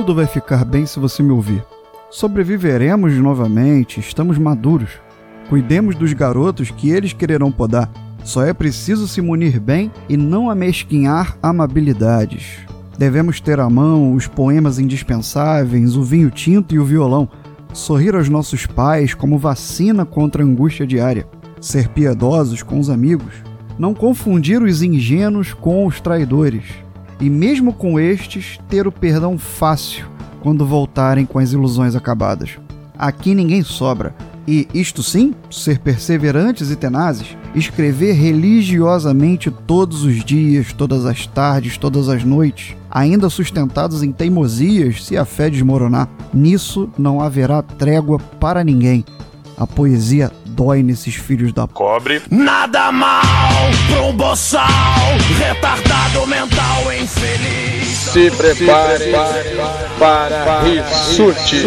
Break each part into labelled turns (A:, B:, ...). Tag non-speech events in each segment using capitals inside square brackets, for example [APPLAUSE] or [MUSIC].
A: tudo vai ficar bem se você me ouvir. Sobreviveremos novamente, estamos maduros. Cuidemos dos garotos que eles quererão podar. Só é preciso se munir bem e não amesquinhar amabilidades. Devemos ter à mão os poemas indispensáveis, o vinho tinto e o violão. Sorrir aos nossos pais como vacina contra a angústia diária. Ser piedosos com os amigos. Não confundir os ingênuos com os traidores. E mesmo com estes, ter o perdão fácil quando voltarem com as ilusões acabadas. Aqui ninguém sobra. E isto sim, ser perseverantes e tenazes, escrever religiosamente todos os dias, todas as tardes, todas as noites, ainda sustentados em teimosias se a fé desmoronar. Nisso não haverá trégua para ninguém. A poesia dói nesses filhos da
B: Cobre.
C: Nada mal pra um boçal, retardado mental infeliz.
B: Se prepare para Rissuti
C: de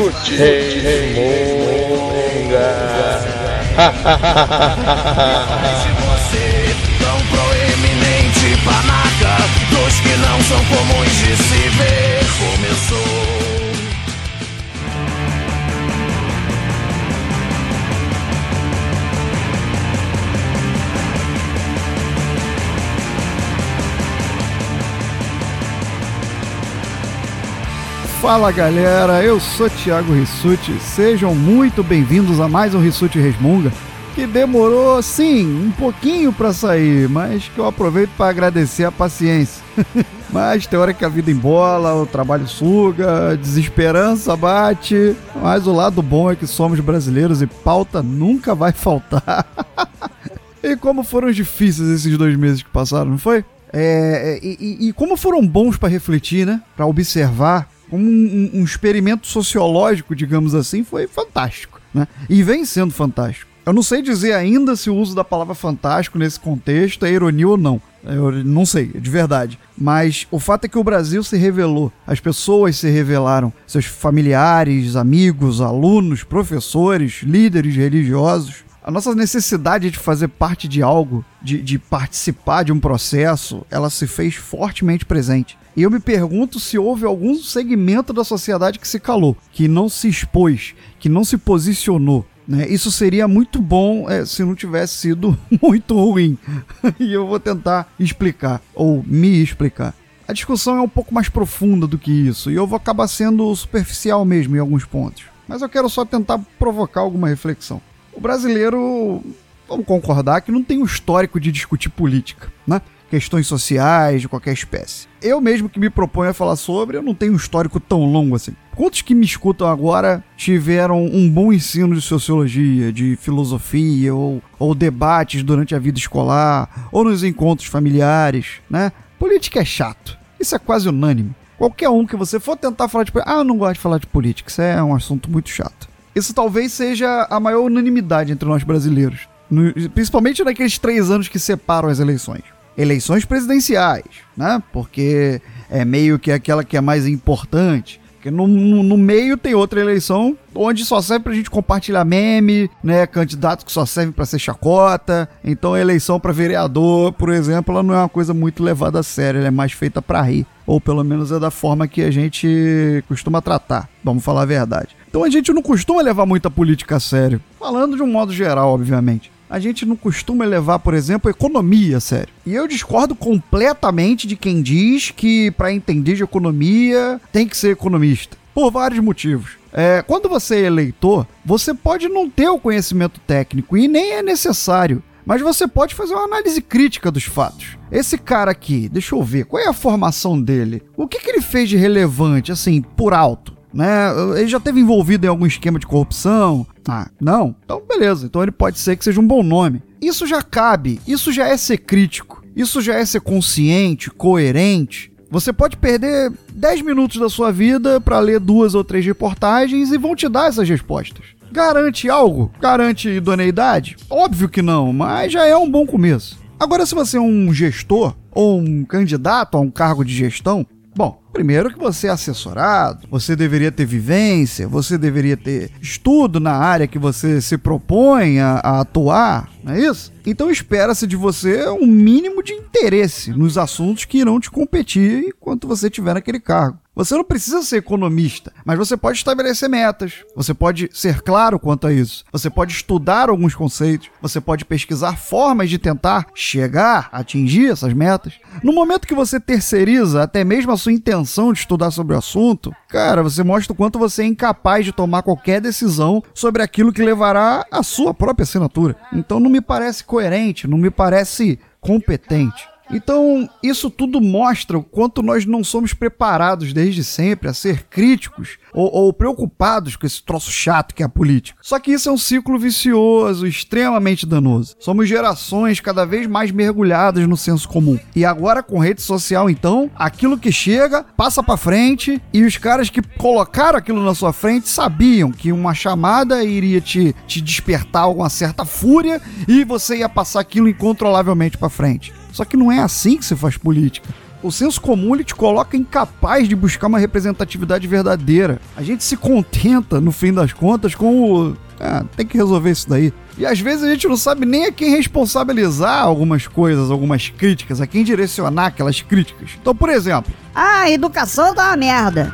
C: você, tão proeminente panaca, dos que não são comuns de se ver,
A: Fala galera, eu sou Thiago Rissuti, sejam muito bem-vindos a mais um Rissuti Resmunga, que demorou sim um pouquinho para sair, mas que eu aproveito para agradecer a paciência. [LAUGHS] mas tem hora que a vida embola, o trabalho suga, a desesperança bate, mas o lado bom é que somos brasileiros e pauta nunca vai faltar. [LAUGHS] e como foram difíceis esses dois meses que passaram, não foi? É, e, e, e como foram bons para refletir, né? Para observar como um, um, experimento sociológico, digamos assim, foi fantástico, né? E vem sendo fantástico. Eu não sei dizer ainda se o uso da palavra fantástico nesse contexto é ironia ou não. Eu não sei, de verdade. Mas o fato é que o Brasil se revelou, as pessoas se revelaram, seus familiares, amigos, alunos, professores, líderes religiosos. A nossa necessidade de fazer parte de algo, de, de participar de um processo, ela se fez fortemente presente. E eu me pergunto se houve algum segmento da sociedade que se calou, que não se expôs, que não se posicionou. Né? Isso seria muito bom é, se não tivesse sido [LAUGHS] muito ruim. e eu vou tentar explicar, ou me explicar. A discussão é um pouco mais profunda do que isso, e eu vou acabar sendo superficial mesmo em alguns pontos. Mas eu quero só tentar provocar alguma reflexão. O brasileiro, vamos concordar, que não tem o histórico de discutir política, né? Questões sociais de qualquer espécie. Eu mesmo que me proponho a falar sobre, eu não tenho um histórico tão longo assim. Quantos que me escutam agora tiveram um bom ensino de sociologia, de filosofia ou, ou debates durante a vida escolar ou nos encontros familiares, né? Política é chato. Isso é quase unânime. Qualquer um que você for tentar falar de ah, eu não gosto de falar de política, isso é um assunto muito chato. Isso talvez seja a maior unanimidade entre nós brasileiros, no, principalmente naqueles três anos que separam as eleições eleições presidenciais, né? Porque é meio que aquela que é mais importante. Porque no, no, no, meio tem outra eleição onde só serve pra gente compartilhar meme, né? Candidatos que só servem para ser chacota. Então a eleição para vereador, por exemplo, ela não é uma coisa muito levada a sério, ela é mais feita para rir. Ou pelo menos é da forma que a gente costuma tratar, vamos falar a verdade. Então a gente não costuma levar muita política a sério. Falando de um modo geral, obviamente a gente não costuma levar, por exemplo, economia a sério. E eu discordo completamente de quem diz que para entender de economia tem que ser economista. Por vários motivos. É, quando você é eleitor, você pode não ter o conhecimento técnico e nem é necessário. Mas você pode fazer uma análise crítica dos fatos. Esse cara aqui, deixa eu ver, qual é a formação dele? O que, que ele fez de relevante, assim, por alto? Né? Ele já teve envolvido em algum esquema de corrupção? Ah, não? Então beleza, então ele pode ser que seja um bom nome. Isso já cabe, isso já é ser crítico, isso já é ser consciente, coerente. Você pode perder 10 minutos da sua vida para ler duas ou três reportagens e vão te dar essas respostas. Garante algo? Garante idoneidade? Óbvio que não, mas já é um bom começo. Agora, se você é um gestor ou um candidato a um cargo de gestão, bom, Primeiro que você é assessorado, você deveria ter vivência, você deveria ter estudo na área que você se propõe a, a atuar, não é isso? Então espera-se de você um mínimo de interesse nos assuntos que irão te competir enquanto você estiver naquele cargo. Você não precisa ser economista, mas você pode estabelecer metas, você pode ser claro quanto a isso, você pode estudar alguns conceitos, você pode pesquisar formas de tentar chegar, atingir essas metas. No momento que você terceiriza até mesmo a sua intenção de estudar sobre o assunto, cara, você mostra o quanto você é incapaz de tomar qualquer decisão sobre aquilo que levará à sua própria assinatura. Então não me parece coerente, não me parece competente. Então, isso tudo mostra o quanto nós não somos preparados desde sempre a ser críticos ou, ou, preocupados com esse troço chato que é a política. Só que isso é um ciclo vicioso, extremamente danoso. Somos gerações cada vez mais mergulhadas no senso comum. E agora com rede social, então, aquilo que chega passa para frente e os caras que colocaram aquilo na sua frente sabiam que uma chamada iria te, te despertar alguma certa fúria e você ia passar aquilo incontrolavelmente para frente. Só que não é assim que se faz política. O senso comum ele te coloca incapaz de buscar uma representatividade verdadeira. A gente se contenta, no fim das contas, com o. Ah, tem que resolver isso daí. E às vezes a gente não sabe nem a quem responsabilizar algumas coisas, algumas críticas, a quem direcionar aquelas críticas. Então, por exemplo.
D: Ah, a educação tá uma merda.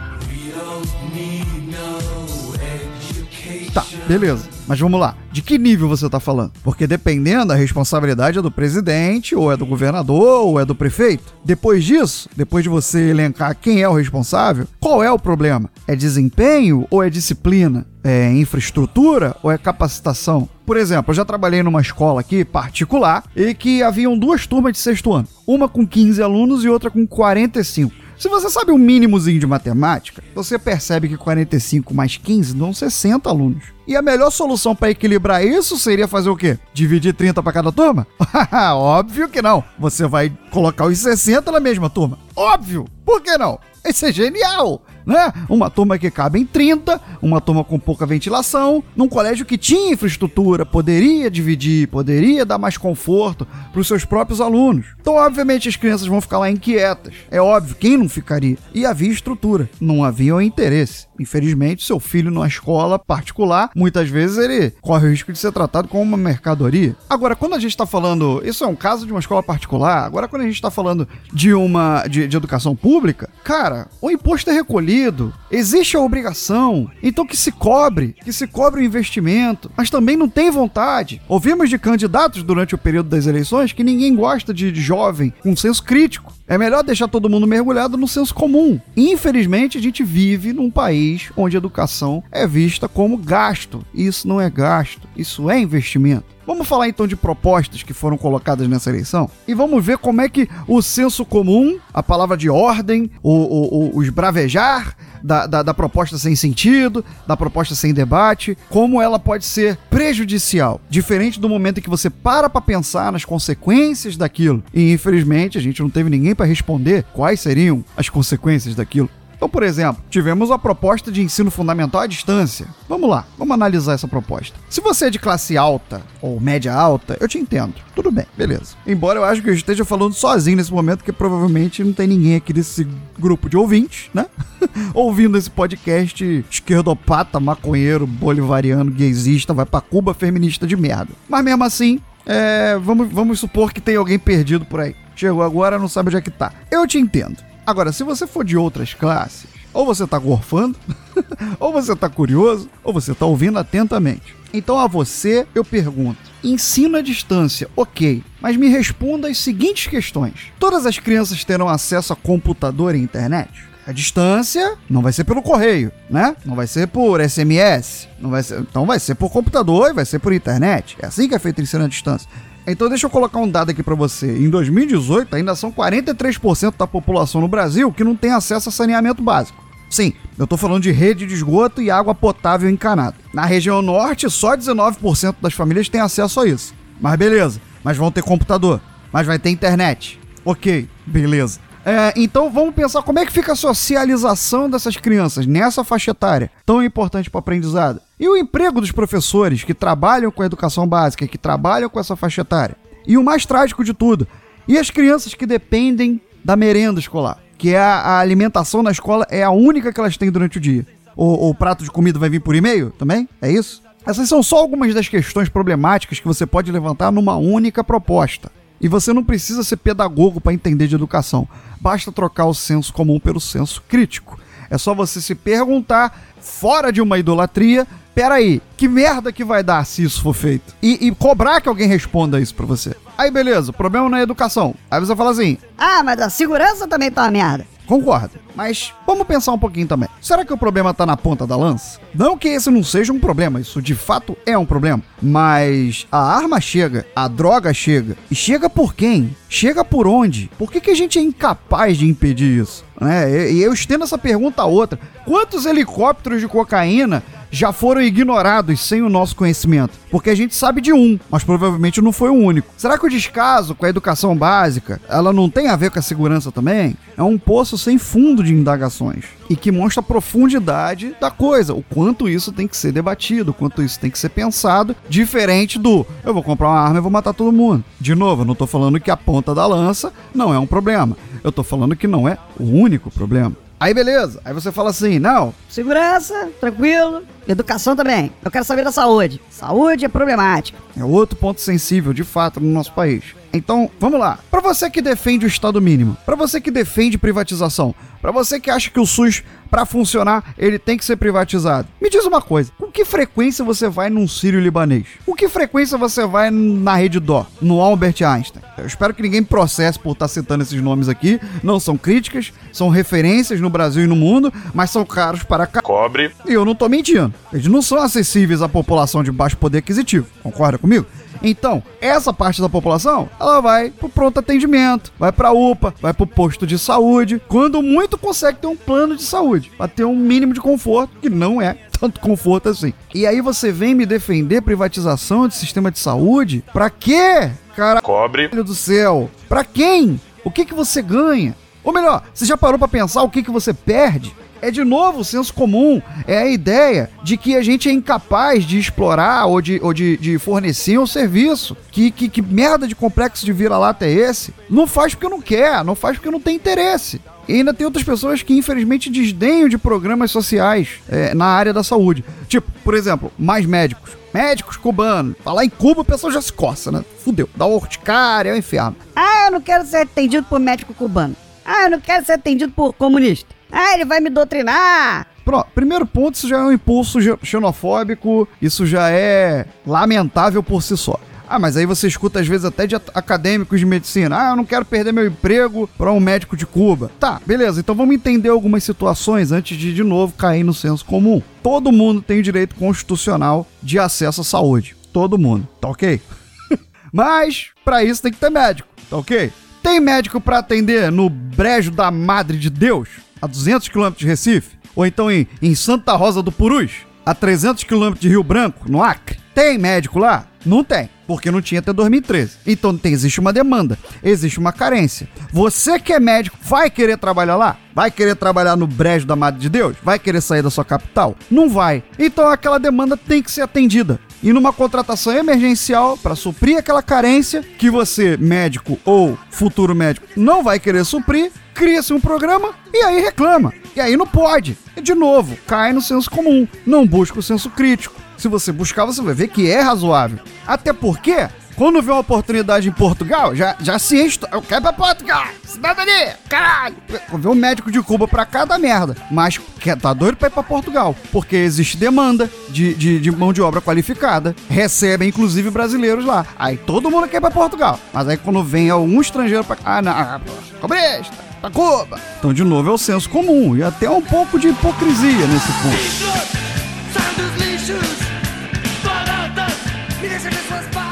A: Tá, beleza. Mas vamos lá. De que nível você está falando? Porque dependendo, a responsabilidade é do presidente, ou é do governador, ou é do prefeito. Depois disso, depois de você elencar quem é o responsável, qual é o problema? É desempenho ou é disciplina? É infraestrutura ou é capacitação? Por exemplo, eu já trabalhei numa escola aqui particular e que haviam duas turmas de sexto ano, uma com 15 alunos e outra com 45. Se você sabe um mínimozinho de matemática, você percebe que 45 mais 15 dão 60 alunos. E a melhor solução para equilibrar isso seria fazer o quê? Dividir 30 para cada turma? [LAUGHS] Óbvio que não. Você vai colocar os 60 na mesma turma. Óbvio. Por que não? Isso é genial né? Uma turma que cabe em 30, uma turma com pouca ventilação, num colégio que tinha infraestrutura, poderia dividir, poderia dar mais conforto para os seus próprios alunos. Então, obviamente, as crianças vão ficar lá inquietas. É óbvio, quem não ficaria? E havia estrutura, não havia interesse. Infelizmente, seu filho numa escola particular, muitas vezes ele corre o risco de ser tratado como uma mercadoria. Agora, quando a gente está falando, isso é um caso de uma escola particular, agora quando a gente está falando de uma de, de educação pública, cara, o imposto é recolhido, existe a obrigação, então que se cobre, que se cobre o investimento, mas também não tem vontade. Ouvimos de candidatos durante o período das eleições que ninguém gosta de, de jovem com senso crítico. É melhor deixar todo mundo mergulhado no senso comum. Infelizmente, a gente vive num país onde a educação é vista como gasto. Isso não é gasto, isso é investimento. Vamos falar então de propostas que foram colocadas nessa eleição e vamos ver como é que o senso comum, a palavra de ordem, o, o, o, o esbravejar da, da, da, proposta sem sentido, da proposta sem debate, como ela pode ser prejudicial, diferente do momento em que você para para pensar nas consequências daquilo. E infelizmente a gente não teve ninguém para responder quais seriam as consequências daquilo. Então, por exemplo, tivemos a proposta de ensino fundamental à distância. Vamos lá, vamos analisar essa proposta. Se você é de classe alta ou média alta, eu te entendo. Tudo bem, beleza. Embora eu acho que eu esteja falando sozinho nesse momento, porque provavelmente não tem ninguém aqui desse grupo de ouvintes, né? [LAUGHS] Ouvindo esse podcast esquerdopata, maconheiro, bolivariano, gaysista, vai pra Cuba feminista de merda. Mas mesmo assim, é, vamos, vamos supor que tem alguém perdido por aí. Chegou agora, não sabe onde é que tá. Eu te entendo. Agora, se você for de outras classes, ou você tá gorfando, [LAUGHS] ou você tá curioso, ou você tá ouvindo atentamente. Então a você eu pergunto: ensino à distância, ok, mas me responda as seguintes questões: todas as crianças terão acesso a computador e internet? A distância não vai ser pelo correio, né? Não vai ser por SMS, não vai ser, então vai ser por computador e vai ser por internet. É assim que é feito ensino à distância. Então deixa eu colocar um dado aqui para você. Em 2018, ainda são 43% da população no Brasil que não tem acesso a saneamento básico. Sim, eu tô falando de rede de esgoto e água potável encanada. Na região norte, só 19% das famílias têm acesso a isso. Mas beleza, mas vão ter computador, mas vai ter internet. Ok, beleza. É, então vamos pensar como é que fica a socialização dessas crianças nessa faixa etária, tão importante para o aprendizado. E o emprego dos professores que trabalham com a educação básica, que trabalham com essa faixa etária. E o mais trágico de tudo, e as crianças que dependem da merenda escolar. que é a, a alimentação na escola é a única que elas têm durante o dia. O, o prato de comida vai vir por e-mail também? É isso? Essas são só algumas das questões problemáticas que você pode levantar numa única proposta. E você não precisa ser pedagogo para entender de educação. Basta trocar o senso comum pelo senso crítico. É só você se perguntar, fora de uma idolatria, peraí, que merda que vai dar se isso for feito? E, e cobrar que alguém responda isso pra você. Aí beleza, problema não é educação. Aí você fala assim,
D: Ah, mas a segurança também tá uma merda.
A: Concordo. Mas vamos pensar um pouquinho também. Será que o problema tá na ponta da lança? Não que esse não seja um problema, isso de fato é um problema. Mas a arma chega, a droga chega. E chega por quem? Chega por onde? Por que, que a gente é incapaz de impedir isso? É, e eu estendo essa pergunta a outra. Quantos helicópteros de cocaína já foram ignorados sem o nosso conhecimento. Porque a gente sabe de um, mas provavelmente não foi o único. Será que o descaso com a educação básica, ela não tem a ver com a segurança também? É um poço sem fundo de indagações e que mostra a profundidade da coisa, o quanto isso tem que ser debatido, o quanto isso tem que ser pensado, diferente do eu vou comprar uma arma e vou matar todo mundo. De novo, eu não tô falando que a ponta da lança não é um problema. Eu tô falando que não é o único problema. Aí beleza, aí você fala assim, não,
D: Segurança, tranquilo. Educação também. Eu quero saber da saúde. Saúde é problemática.
A: É outro ponto sensível, de fato, no nosso país. Então, vamos lá. Para você que defende o Estado mínimo, para você que defende privatização, para você que acha que o SUS, para funcionar, ele tem que ser privatizado. Me diz uma coisa: com que frequência você vai num Sírio libanês? Com que frequência você vai na Rede Dó, no Albert Einstein? Eu espero que ninguém me processe por estar citando esses nomes aqui. Não são críticas, são referências no Brasil e no mundo, mas são caros para cá.
B: Cobre.
A: E eu não tô mentindo. Eles não são acessíveis à população de baixo poder aquisitivo. Concorda comigo? Então, essa parte da população, ela vai pro pronto atendimento, vai pra UPA, vai pro posto de saúde, quando muito consegue ter um plano de saúde, pra ter um mínimo de conforto, que não é [LAUGHS] tanto conforto assim. E aí você vem me defender privatização de sistema de saúde? Pra quê? Cara,
B: Cobre.
A: Filho do céu, pra quem? O que que você ganha? Ou melhor, você já parou pra pensar o que que você perde? É de novo o senso comum, é a ideia de que a gente é incapaz de explorar ou de, ou de, de fornecer um serviço. Que, que, que merda de complexo de vira-lata é esse? Não faz porque não quer, não faz porque não tem interesse. E ainda tem outras pessoas que infelizmente desdenham de programas sociais é, na área da saúde. Tipo, por exemplo, mais médicos. Médicos cubanos. Falar em Cuba, o pessoal já se coça, né? Fudeu. Dá urticária, é o inferno.
D: Ah, eu não quero ser atendido por médico cubano. Ah, eu não quero ser atendido por comunista. Ah, ele vai me doutrinar.
A: Pronto, primeiro ponto, isso já é um impulso xenofóbico, isso já é lamentável por si só. Ah, mas aí você escuta às vezes até de acadêmicos de medicina. Ah, eu não quero perder meu emprego para um médico de Cuba. Tá, beleza. Então vamos entender algumas situações antes de de novo cair no senso comum. Todo mundo tem o direito constitucional de acesso à saúde. Todo mundo, tá ok? [LAUGHS] Mas para isso tem que ter médico, tá ok? Tem médico para atender no Brejo da Madre de Deus, a 200 km de Recife? Ou então em, em Santa Rosa do Purus, a 300 km de Rio Branco, no Acre? Tem médico lá? Não tem, porque não tinha até 2013. Então tem, existe uma demanda, existe uma carência. Você que é médico, vai querer trabalhar lá? Vai querer trabalhar no Brejo da Madre de Deus? Vai querer sair da sua capital? Não vai. Então aquela demanda tem que ser atendida. E numa contratação emergencial, para suprir aquela carência que você, médico ou futuro médico, não vai querer suprir, cria-se um programa e aí reclama. E aí não pode. E de novo, cai no senso comum. Não busca o senso crítico. Se você buscar, você vai ver que é razoável. Até porque, quando vê uma oportunidade em Portugal, já, já se enche. Eu quero pra Portugal! Cidadania! Caralho! Vê um médico de Cuba pra cada merda. Mas quer, tá doido pra ir pra Portugal. Porque existe demanda de, de, de mão de obra qualificada. Recebem, inclusive, brasileiros lá. Aí todo mundo quer ir pra Portugal. Mas aí quando vem algum estrangeiro pra. Ah, não. Ah, cobrista! Pra! Então, de novo, é o senso comum. E até um pouco de hipocrisia nesse ponto.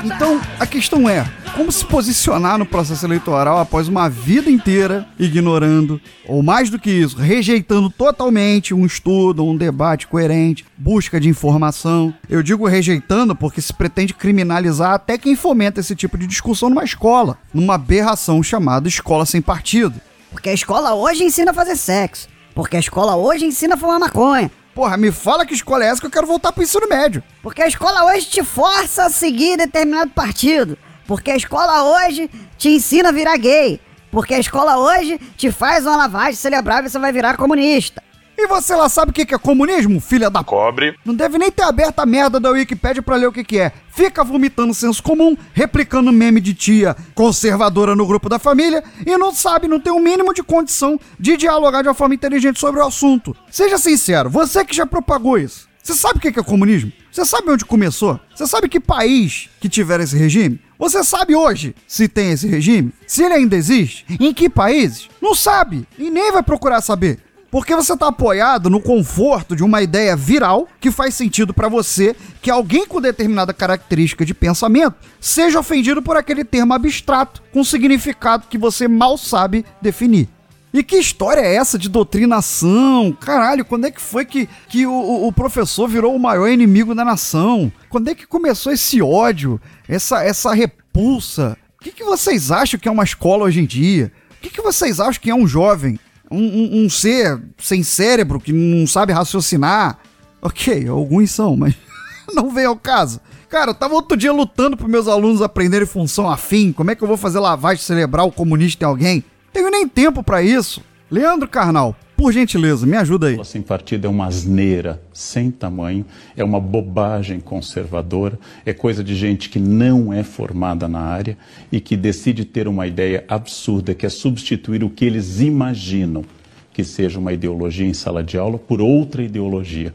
A: Então, a questão é, como se posicionar no processo eleitoral após uma vida inteira ignorando, ou mais do que isso, rejeitando totalmente um estudo, um debate coerente, busca de informação. Eu digo rejeitando porque se pretende criminalizar até quem fomenta esse tipo de discussão numa escola, numa aberração chamada escola sem partido.
D: Porque a escola hoje ensina a fazer sexo. Porque a escola hoje ensina a fumar maconha.
A: Porra, me fala que escola é essa que eu quero voltar pro ensino médio.
D: Porque a escola hoje te força a seguir determinado partido. Porque a escola hoje te ensina a virar gay. Porque a escola hoje te faz uma lavagem cerebral e você vai virar comunista.
A: E você lá sabe o que é comunismo, filha da.
B: Cobre.
A: Não deve nem ter aberto a merda da Wikipédia pra ler o que que é. Fica vomitando senso comum, replicando meme de tia conservadora no grupo da família e não sabe, não tem o mínimo de condição de dialogar de uma forma inteligente sobre o assunto. Seja sincero, você que já propagou isso. Você sabe o que que é comunismo? Você sabe onde começou? Você sabe que país que tiver esse regime? Você sabe hoje se tem esse regime? Se ele ainda existe? Em que países? Não sabe e nem vai procurar saber. Porque você tá apoiado no conforto de uma ideia viral que faz sentido pra você que alguém com determinada característica de pensamento seja ofendido por aquele termo abstrato com significado que você mal sabe definir. E que história é essa de doutrinação? Caralho, quando é que foi que, que o, o professor virou o maior inimigo da nação? Quando é que começou esse ódio, essa, essa repulsa? O que, que vocês acham que é uma escola hoje em dia? O que, que vocês acham que é um jovem? Um, um- ser sem cérebro que não sabe raciocinar? Ok, alguns são, mas [LAUGHS] não vem ao caso. Cara, eu tava outro dia lutando para meus alunos aprenderem função afim. Como é que eu vou fazer lavagem cerebral comunista em alguém? Tenho nem tempo pra isso. Leandro Carnal, por gentileza, me ajuda aí.
E: escola sem partido é uma asneira sem tamanho, é uma bobagem conservadora, é coisa de gente que não é formada na área e que decide ter uma ideia absurda que é substituir o que eles imaginam que seja uma ideologia em sala de aula por outra ideologia,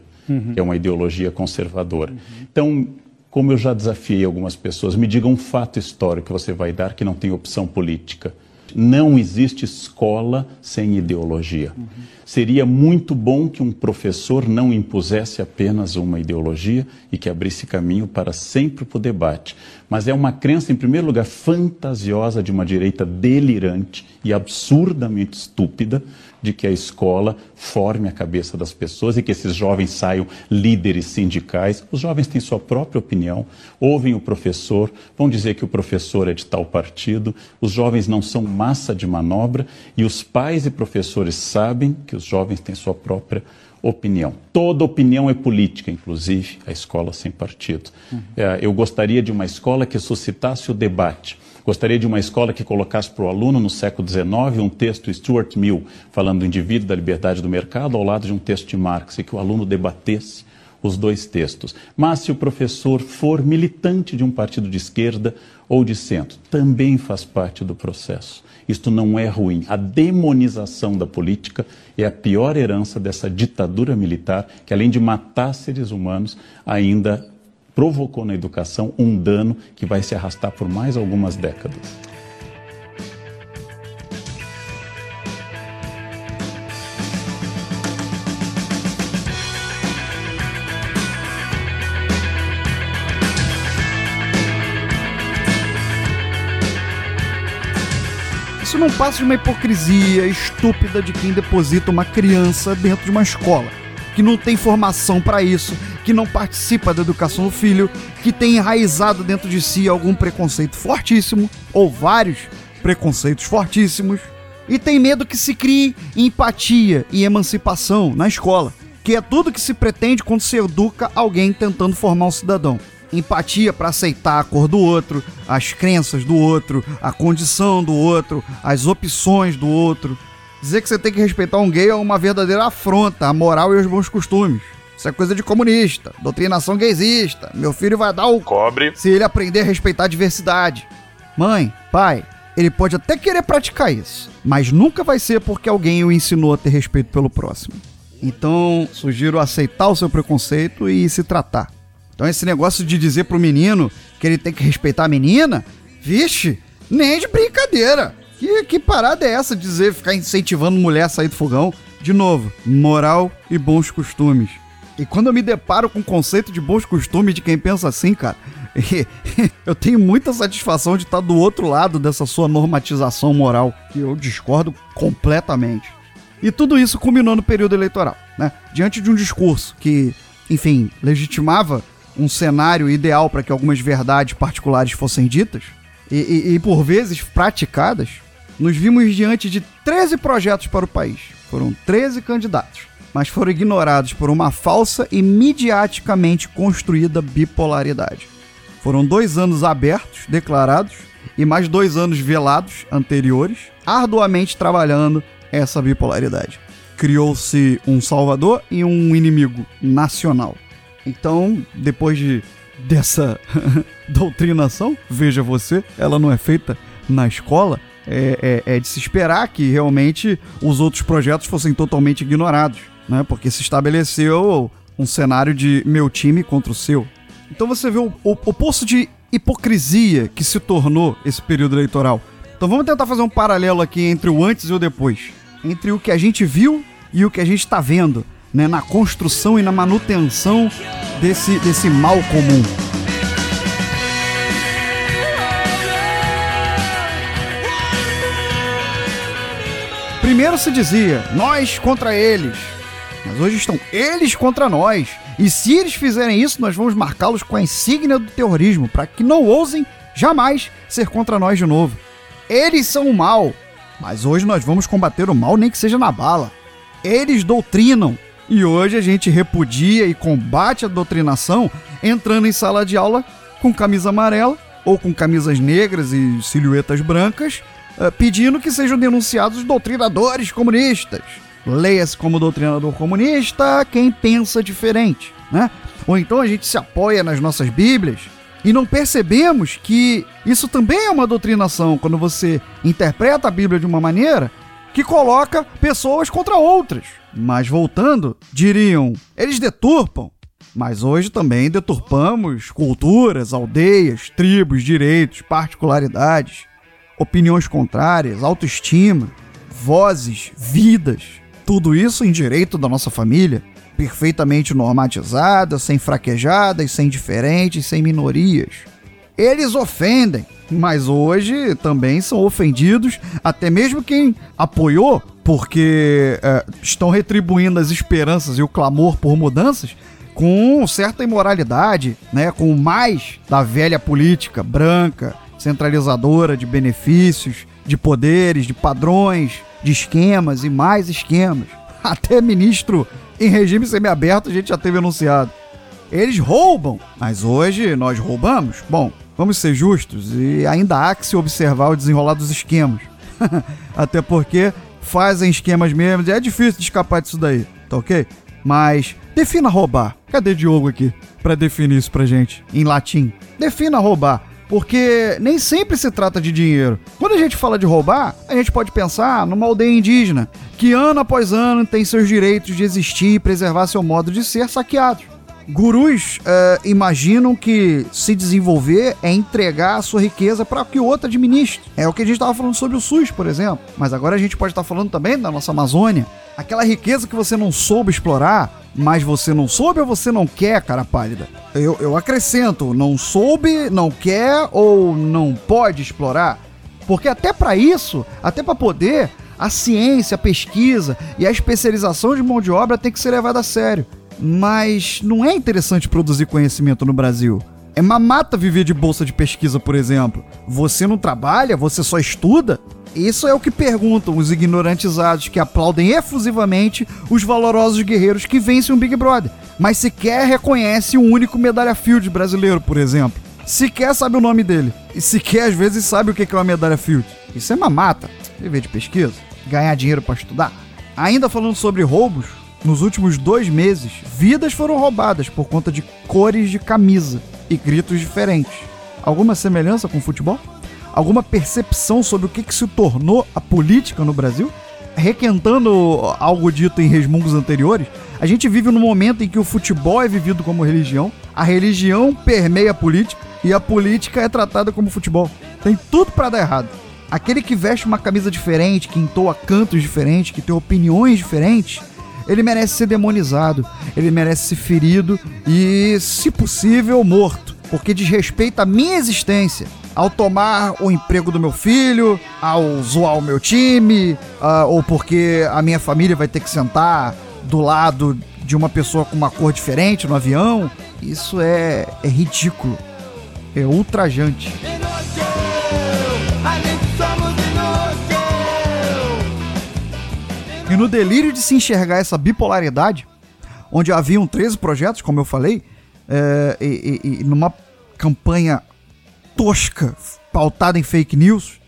E: que é uma ideologia conservadora. Então, como eu já desafiei algumas pessoas, me diga um fato histórico que você vai dar que não tem opção política. Não existe escola sem ideologia. Seria muito bom que um professor não impusesse apenas uma ideologia e que abrisse caminho para sempre para o debate. Mas é uma crença, em primeiro lugar, fantasiosa de uma direita delirante e absurdamente estúpida de que a escola forme a cabeça das pessoas e que esses jovens saiam líderes sindicais. Os jovens têm sua própria opinião, ouvem o professor, vão dizer que o professor é de tal partido. Os jovens não são massa de manobra e os pais e professores sabem que os jovens têm sua própria opinião. Toda opinião é política, inclusive a escola sem partido. Eh, Eu gostaria de uma escola que suscitasse o debate. Gostaria de uma escola que colocasse para o aluno, no século XIX, um texto Stuart Mill, falando do indivíduo, da liberdade do mercado, ao lado de um texto de Marx, e que o aluno debatesse os dois textos. Mas se o professor for militante de um partido de esquerda ou de centro, também faz parte do processo. Isto não é ruim. A demonização da política é a pior herança dessa ditadura militar, que além de matar seres humanos, ainda provocou na educação um dano que vai se arrastar por mais algumas décadas.
A: Isso não passa de uma hipocrisia estúpida de quem deposita uma criança dentro de uma escola, que não tem formação para isso, que não participa da educação do filho, que tem enraizado dentro de si algum preconceito fortíssimo, ou vários preconceitos fortíssimos, e tem medo que se crie empatia e emancipação na escola, que é tudo que se pretende quando se educa alguém tentando formar um cidadão empatia para aceitar a cor do outro, as crenças do outro, a condição do outro, as opções do outro. Dizer que você tem que respeitar um gay é uma verdadeira afronta à moral e aos bons costumes. Isso é coisa de comunista, doutrinação gaysista. Meu filho vai dar o
B: Cobre.
A: se ele aprender a respeitar a diversidade. Mãe, pai, ele pode até querer praticar isso, mas nunca vai ser porque alguém o ensinou a ter respeito pelo próximo. Então, sugiro aceitar o seu preconceito e se tratar. Então, esse negócio de dizer pro menino que ele tem que respeitar a menina, vixe, nem de brincadeira. Que, que parada é essa de dizer, ficar incentivando mulher a sair do fogão? De novo, moral e bons costumes. E quando eu me deparo com o conceito de bons costumes de quem pensa assim, cara, [LAUGHS] eu tenho muita satisfação de estar do outro lado dessa sua normatização moral, que eu discordo completamente. E tudo isso culminou no período eleitoral, né? Diante de um discurso que, enfim, legitimava um cenário ideal para que algumas verdades particulares fossem ditas e, e- e, por vezes praticadas, nos vimos diante de 13 projetos para o país. Foram 13 candidatos, mas foram ignorados por uma falsa e midiaticamente construída bipolaridade. Foram dois anos abertos, declarados, e mais dois anos velados anteriores, arduamente trabalhando essa bipolaridade. Criou-se um salvador e um inimigo nacional. Então, depois de dessa [LAUGHS] doutrinação, veja você, ela não é feita na escola, é, é, é de se esperar que realmente os outros projetos fossem totalmente ignorados, né? Porque se estabeleceu um cenário de meu time contra o seu. Então você vê o, o, o poço de hipocrisia que se tornou esse período eleitoral. Então vamos tentar fazer um paralelo aqui entre o antes e o depois. Entre o que a gente viu e o que a gente está vendo, né? Na construção e na manutenção desse, desse mal comum. Primeiro se dizia, nós contra eles. Mas hoje estão eles contra nós. E se eles fizerem isso, nós vamos marcá-los com a insígnia do terrorismo, para que não ousem jamais ser contra nós de novo. Eles são o mal, mas hoje nós vamos combater o mal, nem que seja na bala. Eles doutrinam, e hoje a gente repudia e combate a doutrinação entrando em sala de aula com camisa amarela ou com camisas negras e silhuetas brancas, eh, pedindo que sejam denunciados doutrinadores comunistas. Leia-se como doutrinador comunista quem pensa diferente, né? Ou então a gente se apoia nas nossas Bíblias e não percebemos que isso também é uma doutrinação quando você interpreta a Bíblia de uma maneira que coloca pessoas contra outras. Mas voltando, diriam, eles deturpam. Mas hoje também deturpamos culturas, aldeias, tribos, direitos, particularidades, opiniões contrárias, autoestima, vozes, vidas. Tudo isso em direito da nossa família, perfeitamente normatizada, sem fraquejadas, sem diferentes, sem minorias. Eles ofendem, mas hoje também são ofendidos, até mesmo quem apoiou, porque é, estão retribuindo as esperanças e o clamor por mudanças com certa imoralidade, né, com mais da velha política branca, centralizadora de benefícios, de poderes, de padrões, de esquemas e mais esquemas. [LAUGHS] Até ministro em regime semiaberto a gente já teve anunciado. Eles roubam, mas hoje nós roubamos? Bom, vamos ser justos e ainda há que se observar o desenrolar dos esquemas. [LAUGHS] Até porque fazem esquemas mesmo e é difícil de escapar disso daí, tá ok? Mas defina roubar. Cadê Diogo aqui para definir isso pra gente em latim? Defina roubar porque nem sempre se trata de dinheiro. Quando a gente fala de roubar, a gente pode pensar numa aldeia indígena que ano após ano tem seus direitos de existir e preservar seu modo de ser saqueados. Gurus uh, imaginam que se desenvolver é entregar a sua riqueza para que o outro administre. É o que a gente estava falando sobre o SUS, por exemplo. Mas agora a gente pode estar falando também da nossa Amazônia. Aquela riqueza que você não soube explorar, mas você não soube ou você não quer, cara pálida? Eu, eu acrescento, não soube, não quer ou não pode explorar? Porque até para isso, até para poder, a ciência, a pesquisa e a especialização de mão de obra tem que ser levada a sério. Mas não é interessante produzir conhecimento no Brasil. É mamata viver de bolsa de pesquisa, por exemplo. Você não trabalha, você só estuda? Isso é o que perguntam os ignorantizados que aplaudem efusivamente os valorosos guerreiros que vencem um Big Brother, mas sequer reconhece um único medalha Field brasileiro, por exemplo. Sequer sabe o nome dele. E sequer às vezes sabe o que é uma medalha Field. Isso é mamata. Viver de pesquisa, ganhar dinheiro para estudar. Ainda falando sobre roubos, nos últimos dois meses, vidas foram roubadas por conta de cores de camisa e gritos diferentes. Alguma semelhança com o futebol? alguma percepção sobre o que, que se tornou a política no Brasil? Requentando algo dito em resmungos anteriores, a gente vive num momento em que o futebol é vivido como religião, a religião permeia a política e a política é tratada como futebol. Tem tudo para dar errado. Aquele que veste uma camisa diferente, que entoa cantos diferentes, que tem opiniões diferentes, ele merece ser demonizado, ele merece ser ferido e, se possível, morto, porque desrespeita a minha existência ao tomar o emprego do meu filho, ao zoar o meu time, uh, ou porque a minha família vai ter que sentar do lado de uma pessoa com uma cor diferente no avião. Isso é, é ridículo. É ultrajante. E no delírio de se enxergar essa bipolaridade, onde haviam 13 projetos, como eu falei, é, e, e, e numa campanha tosca, pautada em fake news,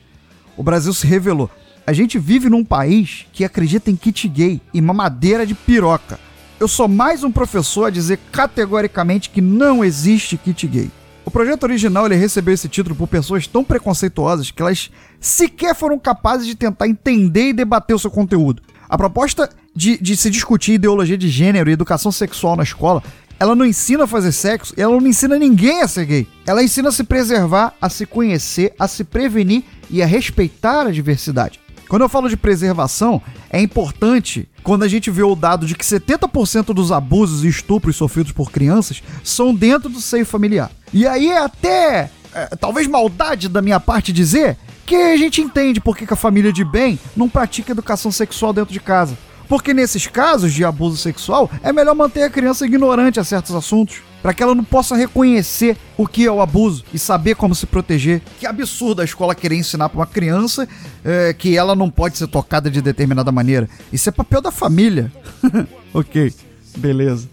A: o Brasil se revelou. A gente vive num país que acredita em kit gay e mamadeira de piroca. Eu sou mais um professor a dizer categoricamente que não existe kit gay. O projeto original ele recebeu esse título por pessoas tão preconceituosas que elas sequer foram capazes de tentar entender e debater o seu conteúdo. A proposta de, de se discutir ideologia de gênero e educação sexual na escola ela não ensina a fazer sexo, ela não ensina ninguém a ser gay. Ela ensina a se preservar, a se conhecer, a se prevenir e a respeitar a diversidade. Quando eu falo de preservação, é importante quando a gente vê o dado de que 70% dos abusos e estupros sofridos por crianças são dentro do seio familiar. E aí é até, é, talvez maldade da minha parte dizer, que a gente entende por que a família de bem não pratica educação sexual dentro de casa. Porque nesses casos de abuso sexual, é melhor manter a criança ignorante a certos assuntos, para que ela não possa reconhecer o que é o abuso e saber como se proteger. Que absurdo a escola querer ensinar para uma criança é, que ela não pode ser tocada de determinada maneira. Isso é papel da família. [LAUGHS] ok, beleza.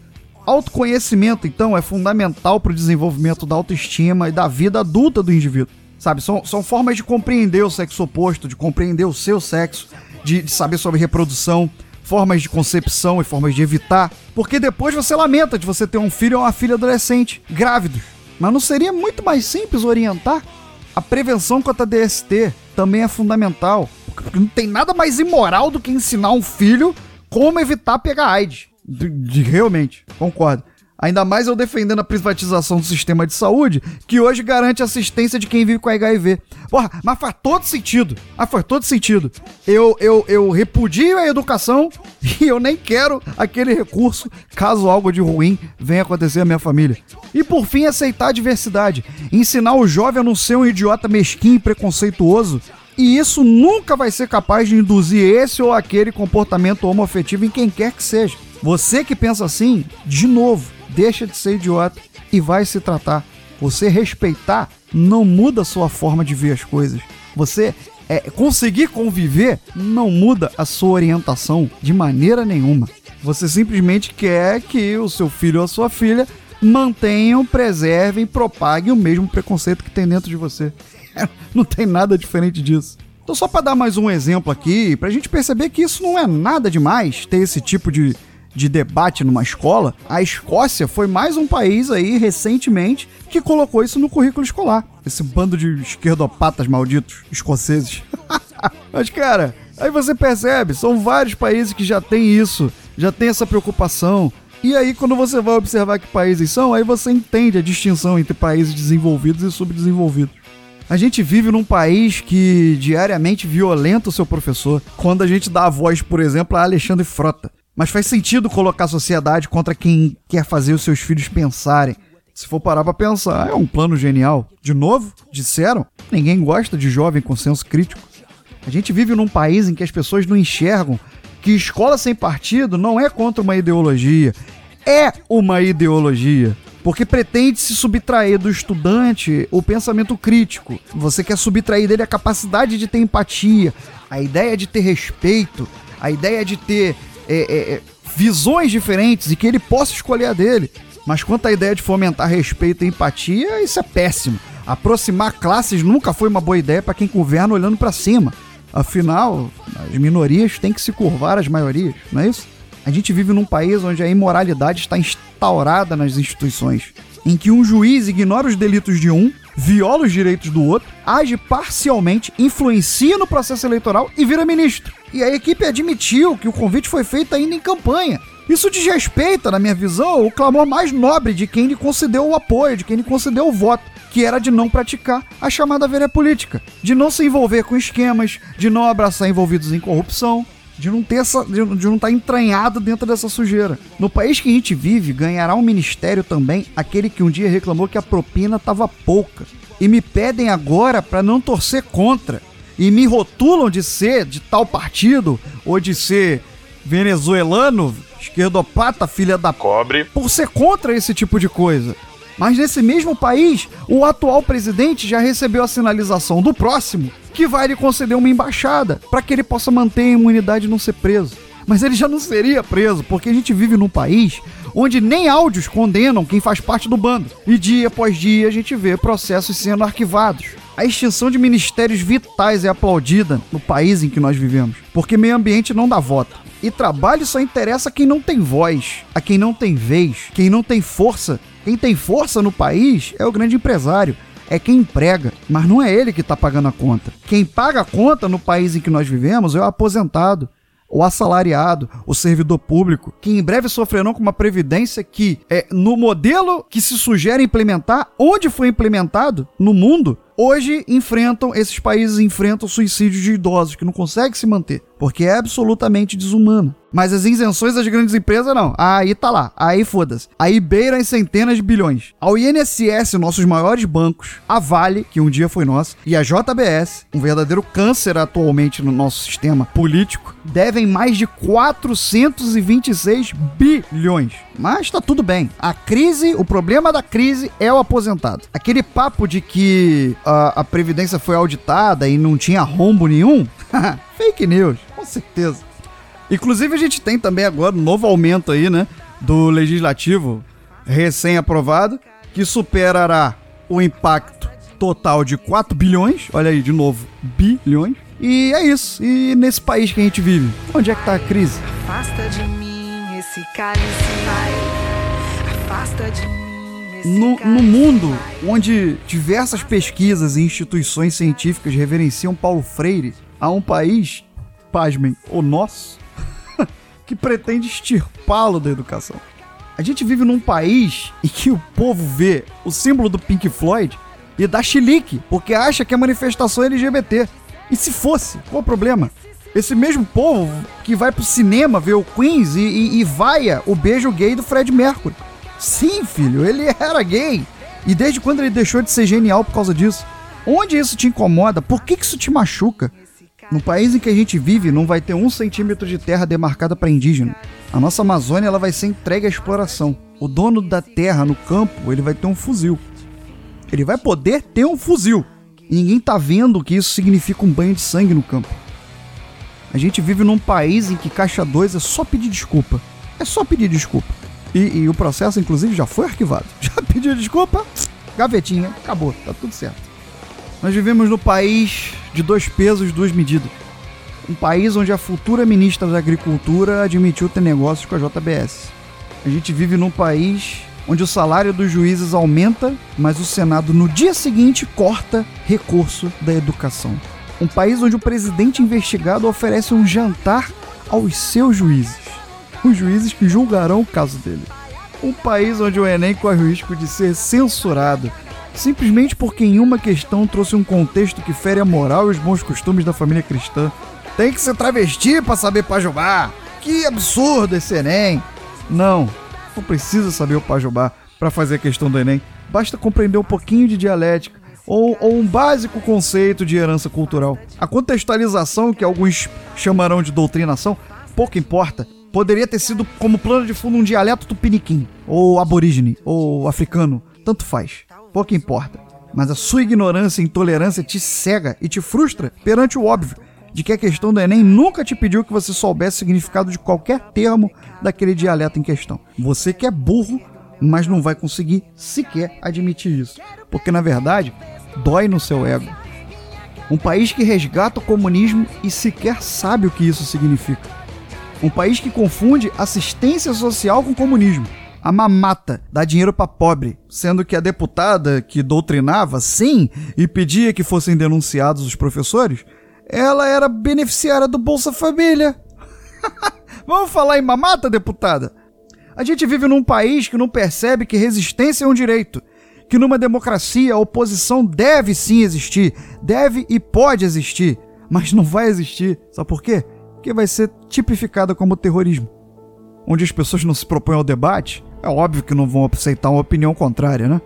A: Autoconhecimento, então, é fundamental para o desenvolvimento da autoestima e da vida adulta do indivíduo. Sabe, são, são formas de compreender o sexo oposto, de compreender o seu sexo, de, de saber sobre reprodução, formas de concepção e formas de evitar, porque depois você lamenta de você ter um filho ou uma filha adolescente, grávidos. Mas não seria muito mais simples orientar? A prevenção contra a DST também é fundamental, porque não tem nada mais imoral do que ensinar um filho como evitar pegar AIDS. De, de, realmente, concordo. Ainda mais eu defendendo a privatização do sistema de saúde, que hoje garante assistência de quem vive com HIV. Porra, mas faz todo sentido. Mas faz todo sentido. Eu, eu, eu repudio a educação [LAUGHS] e eu nem quero aquele recurso caso algo de ruim venha acontecer à minha família. E por fim, aceitar a diversidade. Ensinar o jovem a não ser um idiota mesquinho e preconceituoso e isso nunca vai ser capaz de induzir esse ou aquele comportamento homoafetivo em quem quer que seja. Você que pensa assim, de novo, deixa de ser idiota e vai se tratar. Você respeitar não muda a sua forma de ver as coisas. Você é, conseguir conviver não muda a sua orientação de maneira nenhuma. Você simplesmente quer que o seu filho ou a sua filha mantenham, preservem, propaguem o mesmo preconceito que tem dentro de você. [LAUGHS] não tem nada diferente disso. Então, só para dar mais um exemplo aqui, para a gente perceber que isso não é nada demais ter esse tipo de de debate numa escola, a Escócia foi mais um país aí recentemente que colocou isso no currículo escolar. Esse bando de esquerdopatas malditos escoceses. [LAUGHS] Mas, cara, aí você percebe, são vários países que já tem isso, já tem essa preocupação. E aí, quando você vai observar que países são, aí você entende a distinção entre países desenvolvidos e subdesenvolvidos. A gente vive num país que diariamente violenta o seu professor. Quando a gente dá a voz, por exemplo, a Alexandre Frota. Mas faz sentido colocar a sociedade contra quem quer fazer os seus filhos pensarem. Se for parar pra pensar, é um plano genial. De novo, disseram, ninguém gosta de jovem com senso crítico. A gente vive num país em que as pessoas não enxergam que escola sem partido não é contra uma ideologia, é uma ideologia. Porque pretende se subtrair do estudante o pensamento crítico. Você quer subtrair dele a capacidade de ter empatia, a ideia de ter respeito, a ideia de ter é, é, é, visões diferentes e que ele possa escolher a dele. Mas quanto à ideia de fomentar respeito e empatia, isso é péssimo. Aproximar classes nunca foi uma boa ideia para quem governa olhando para cima. Afinal, as minorias têm que se curvar às maiorias, não é isso? A gente vive num país onde a imoralidade está instaurada nas instituições, em que um juiz ignora os delitos de um, viola os direitos do outro, age parcialmente, influencia no processo eleitoral e vira ministro. E a equipe admitiu que o convite foi feito ainda em campanha. Isso desrespeita, na minha visão, o clamor mais nobre de quem lhe concedeu o apoio, de quem lhe concedeu o voto, que era de não praticar a chamada veia política, de não se envolver com esquemas, de não abraçar envolvidos em corrupção, de não ter essa, de, de não estar tá entranhado dentro dessa sujeira. No país que a gente vive, ganhará um ministério também aquele que um dia reclamou que a propina estava pouca. E me pedem agora para não torcer contra e me rotulam de ser de tal partido ou de ser venezuelano, esquerdopata, filha da
B: cobre,
A: por ser contra esse tipo de coisa. Mas nesse mesmo país, o atual presidente já recebeu a sinalização do próximo que vai lhe conceder uma embaixada para que ele possa manter a imunidade e não ser preso. Mas ele já não seria preso, porque a gente vive num país onde nem áudios condenam quem faz parte do bando. E dia após dia a gente vê processos sendo arquivados. A extinção de ministérios vitais é aplaudida no país em que nós vivemos, porque meio ambiente não dá voto. E trabalho só interessa a quem não tem voz, a quem não tem vez, quem não tem força. Quem tem força no país é o grande empresário, é quem emprega, mas não é ele que está pagando a conta. Quem paga a conta no país em que nós vivemos é o aposentado, o assalariado, o servidor público, que em breve sofrerão com uma previdência que, é, no modelo que se sugere implementar, onde foi implementado no mundo, hoje enfrentam, esses países enfrentam suicídio de idosos que não conseguem se manter, porque é absolutamente desumano. Mas as isenções das grandes empresas não. Aí tá lá. Aí foda-se. Aí beira em centenas de bilhões. Ao INSS, nossos maiores bancos, a Vale, que um dia foi nossa, e a JBS, um verdadeiro câncer atualmente no nosso sistema político, devem mais de 426 bilhões. Mas tá tudo bem. A crise, o problema da crise é o aposentado. Aquele papo de que a, a Previdência foi auditada e não tinha rombo nenhum, [LAUGHS] fake news, com certeza. Inclusive, a gente tem também agora um novo aumento aí, né? Do legislativo recém-aprovado, que superará o impacto total de 4 bilhões. Olha aí, de novo, bilhões. E é isso. E nesse país que a gente vive, onde é que tá a crise?
F: Afasta de mim esse cálice, vai. Afasta de mim
A: No, no mundo onde diversas pesquisas e instituições científicas reverenciam Paulo Freire, há um país, pasmem, o nosso, [LAUGHS] que pretende extirpá-lo da educação. A gente vive num país em que o povo vê o símbolo do Pink Floyd e dá chilique, porque acha que é manifestação LGBT. E se fosse, qual o problema? Esse mesmo povo que vai pro cinema ver o Queens e, e, e vaia o beijo gay do Fred Mercury. Sim, filho, ele [LAUGHS] era gay. E desde quando ele deixou de ser genial por causa disso? Onde isso te incomoda? Por que, que isso te machuca? No país em que a gente vive, não vai ter um centímetro de terra demarcada para indígena. A nossa Amazônia ela vai ser entregue à exploração. O dono da terra no campo, ele vai ter um fuzil. Ele vai poder ter um fuzil. E ninguém tá vendo que isso significa um banho de sangue no campo. A gente vive num país em que caixa 2 é só pedir desculpa. É só pedir desculpa. E, e o processo, inclusive, já foi arquivado. [LAUGHS] Já pediu desculpa, gavetinha, acabou, tá tudo certo. Nós vivemos no país de dois pesos, duas medidas. Um país onde a futura ministra da Agricultura admitiu ter negócios com a JBS. A gente vive num país onde o salário dos juízes aumenta, mas o Senado no dia seguinte corta recurso da educação. Um país onde o presidente investigado oferece um jantar aos seus juízes. Os juízes que julgarão o caso dele. Um país onde o Enem corre o risco de ser censurado simplesmente porque em uma questão trouxe um contexto que fere a moral e os bons costumes da família cristã. Tem que se travestir para saber pajubá. Que absurdo esse Enem. Não, não precisa saber o pajubá para fazer a questão do Enem. Basta compreender um pouquinho de dialética ou, ou um básico conceito de herança cultural. A contextualização, que alguns chamarão de doutrinação, pouco importa. Poderia ter sido como plano de fundo um dialeto tupiniquim, ou aborígene, ou africano, tanto faz. Pouco importa. Mas a sua ignorância e intolerância te cega e te frustra perante o óbvio de que a questão do Enem nunca te pediu que você soubesse o significado de qualquer termo daquele dialeto em questão. Você que é burro, mas não vai conseguir sequer admitir isso. Porque na verdade, dói no seu ego. Um país que resgata o comunismo e sequer sabe o que isso significa. Um país que confunde assistência social com comunismo. A mamata dá dinheiro para pobre, sendo que a deputada que doutrinava, sim, e pedia que fossem denunciados os professores, ela era beneficiária do Bolsa Família. [LAUGHS] Vamos falar em mamata, deputada? A gente vive num país que não percebe que resistência é um direito, que numa democracia a oposição deve sim existir, deve e pode existir, mas não vai existir. Sabe por quê? Porque vai ser tipificada como terrorismo. Onde as pessoas não se propõem ao debate, é óbvio que não vão aceitar uma opinião contrária, né?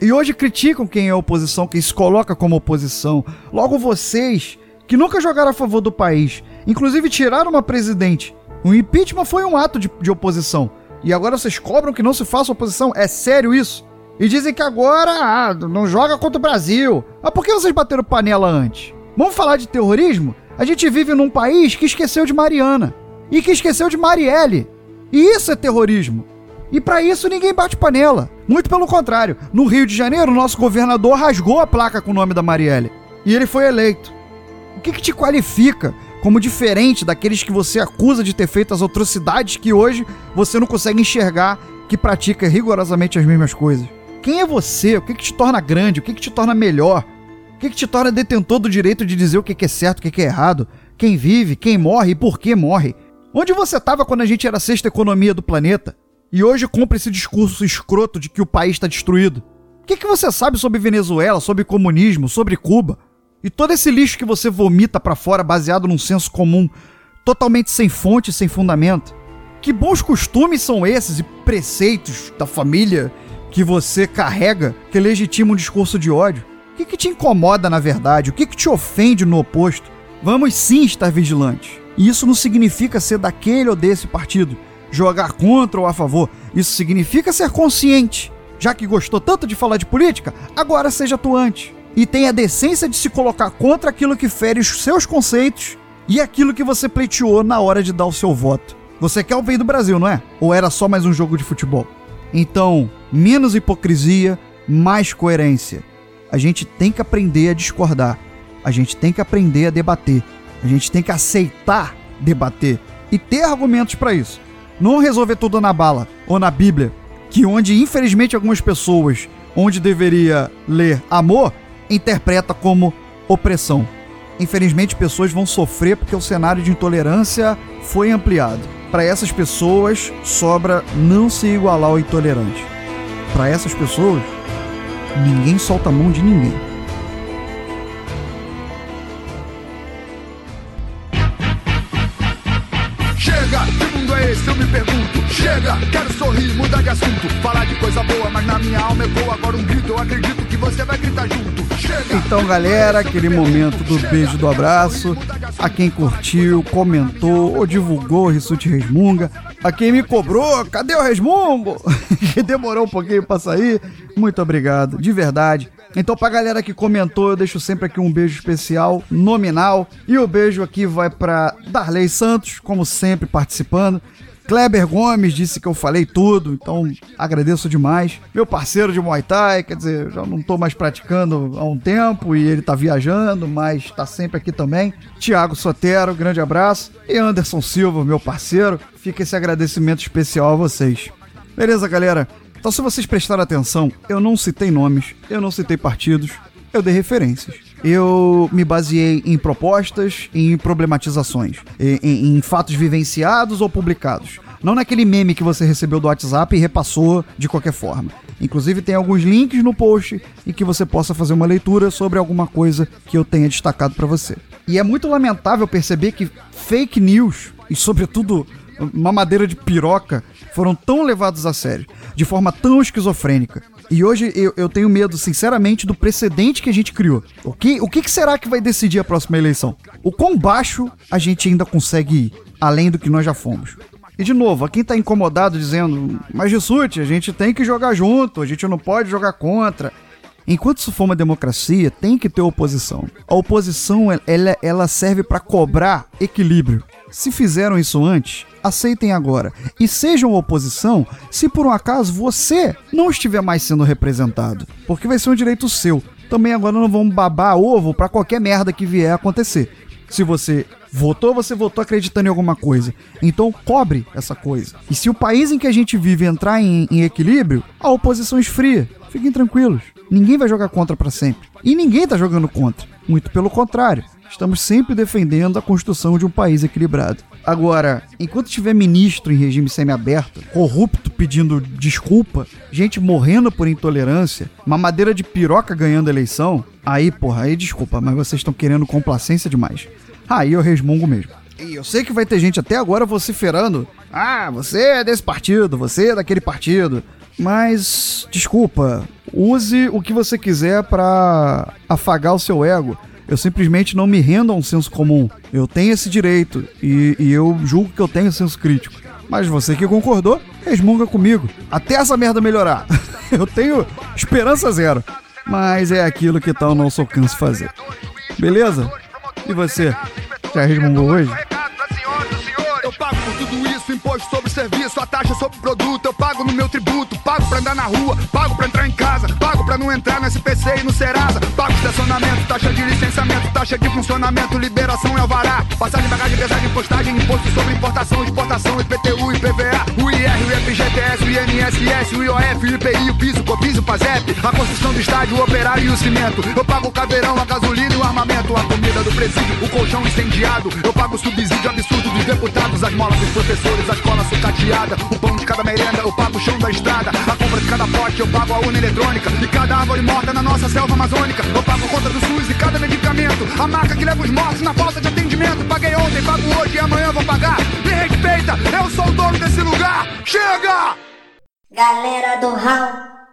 A: E hoje criticam quem é oposição, quem se coloca como oposição. Logo vocês, que nunca jogaram a favor do país, inclusive tiraram uma presidente. O impeachment foi um ato de, de oposição. E agora vocês cobram que não se faça oposição? É sério isso? E dizem que agora ah, não joga contra o Brasil. Mas por que vocês bateram panela antes? Vamos falar de terrorismo? A gente vive num país que esqueceu de Mariana. E que esqueceu de Marielle. E isso é terrorismo. E para isso ninguém bate panela. Muito pelo contrário. No Rio de Janeiro, nosso governador rasgou a placa com o nome da Marielle. E ele foi eleito. O que, que te qualifica como diferente daqueles que você acusa de ter feito as atrocidades que hoje você não consegue enxergar que pratica rigorosamente as mesmas coisas? Quem é você? O que, que te torna grande? O que, que te torna melhor? O que, que te torna detentor do direito de dizer o que, que é certo, o que, que é errado? Quem vive, quem morre e por que morre? Onde você estava quando a gente era a sexta economia do planeta? E hoje compra esse discurso escroto de que o país está destruído. O que, que você sabe sobre Venezuela, sobre comunismo, sobre Cuba? E todo esse lixo que você vomita para fora baseado num senso comum, totalmente sem fonte, sem fundamento. Que bons costumes são esses e preceitos da família que você carrega que legitima um discurso de ódio? O que, que te incomoda na verdade? O que, que te ofende no oposto? Vamos sim estar vigilantes. E isso não significa ser daquele ou desse partido jogar contra ou a favor. Isso significa ser consciente. Já que gostou tanto de falar de política, agora seja atuante. E tenha a decência de se colocar contra aquilo que fere os seus conceitos e aquilo que você pleiteou na hora de dar o seu voto. Você quer o bem do Brasil, não é? Ou era só mais um jogo de futebol? Então, menos hipocrisia, mais coerência. A gente tem que aprender a discordar. A gente tem que aprender a debater. A gente tem que aceitar debater e ter argumentos para isso. Não resolver tudo na bala ou na Bíblia, que onde infelizmente algumas pessoas, onde deveria ler amor, interpreta como opressão. Infelizmente pessoas vão sofrer porque o cenário de intolerância foi ampliado. Para essas pessoas sobra não se igualar ao intolerante. Para essas pessoas, ninguém solta a mão de ninguém.
C: Sorrir, mudar de assunto. Falar de coisa boa, mas na minha alma ecoa agora um grito. Eu acredito que você vai gritar junto. Chega.
A: Então, galera, aquele momento do beijo do abraço. A quem curtiu, comentou ou divulgou o Rissuti Resmunga. A quem me cobrou, cadê o Resmungo? [LAUGHS] que demorou um pouquinho pra sair. Muito obrigado, de verdade. Então, pra galera que comentou, eu deixo sempre aqui um beijo especial, nominal. E o beijo aqui vai pra Darley Santos, como sempre, participando. Kleber Gomes disse que eu falei tudo, então agradeço demais. Meu parceiro de Muay Thai, quer dizer, já não tô mais praticando há um tempo e ele tá viajando, mas tá sempre aqui também. Tiago Sotero, grande abraço. E Anderson Silva, meu parceiro, fica esse agradecimento especial a vocês. Beleza, galera? Então, se vocês prestaram atenção, eu não citei nomes, eu não citei partidos, eu dei referências. Eu me baseei em propostas em problematizações, em, em- fatos vivenciados ou publicados. Não naquele meme que você recebeu do WhatsApp e repassou de qualquer forma. Inclusive, tem alguns links no post em que você possa fazer uma leitura sobre alguma coisa que eu tenha destacado para você. E é muito lamentável perceber que fake news, e sobretudo mamadeira de piroca, foram tão levados a sério, de forma tão esquizofrênica. E hoje eu, eu tenho medo, sinceramente, do precedente que a gente criou. O que, o que será que vai decidir a próxima eleição? O quão baixo a gente ainda consegue ir, além do que nós já fomos? E de novo, a quem tá incomodado dizendo, mas Rissuti, a gente tem que jogar junto, a gente não pode jogar contra. Enquanto isso for uma democracia, tem que ter oposição. A oposição, ela, ela serve para cobrar equilíbrio. Se fizeram isso antes, aceitem agora. E sejam oposição se por um acaso você não estiver mais sendo representado. Porque vai ser um direito seu. Também agora não vamos babar ovo para qualquer merda que vier acontecer. Se você votou, você votou acreditando em alguma coisa. Então cobre essa coisa. E se o país em que a gente vive entrar em, em equilíbrio, a oposição esfria. Fiquem tranquilos. Ninguém vai jogar contra para sempre. E ninguém tá jogando contra. Muito pelo contrário. Estamos sempre defendendo a construção de um país equilibrado. Agora, enquanto tiver ministro em regime semiaberto, corrupto pedindo desculpa, gente morrendo por intolerância, mamadeira de piroca ganhando eleição, aí, porra, aí desculpa, mas vocês estão querendo complacência demais. Aí eu resmungo mesmo. E eu sei que vai ter gente até agora vociferando: ah, você é desse partido, você é daquele partido. Mas, desculpa, use o que você quiser pra afagar o seu ego. Eu simplesmente não me rendo a um senso comum. Eu tenho esse direito e, e eu julgo que eu tenho senso crítico. Mas você que concordou, resmunga comigo. Até essa merda melhorar. [LAUGHS] Eu tenho esperança zero. Mas é aquilo que ao nosso alcance fazer. Beleza? E você? Já resmungou hoje?
C: Eu pago por tudo isso, imposto sobre serviço, a taxa sobre
G: produto, eu pago no meu tributo, pago pra andar na rua, pago pra entrar em casa, pago pra não entrar no SPC e no Serasa, pago estacionamento, taxa de licenciamento, taxa de funcionamento, liberação e alvará, passagem, bagagem, pesagem, postagem, imposto sobre importação, exportação, IPTU, IPVA, o IR, o FGTS, o INSS, o IOF, o IPI, o piso, copiso, PASEP, a construção do estádio, o operário e o cimento, eu pago o caveirão, a gasolina e o armamento, a comida do presídio, o colchão incendiado, eu pago o subsídio absurdo dos deputados, as molas dos professores, a escola sucateada, o pão de cada merenda, eu pago o chão da estrada, a compra de cada pote, eu pago a urna eletrônica, e cada árvore morta na nossa selva amazônica, eu pago conta do SUS e cada medicamento, a marca que leva os mortos na falta de atendimento, paguei ontem, pago hoje e amanhã vou pagar, me respeita, eu sou o dono desse lugar, chega!
H: Galera do Raul.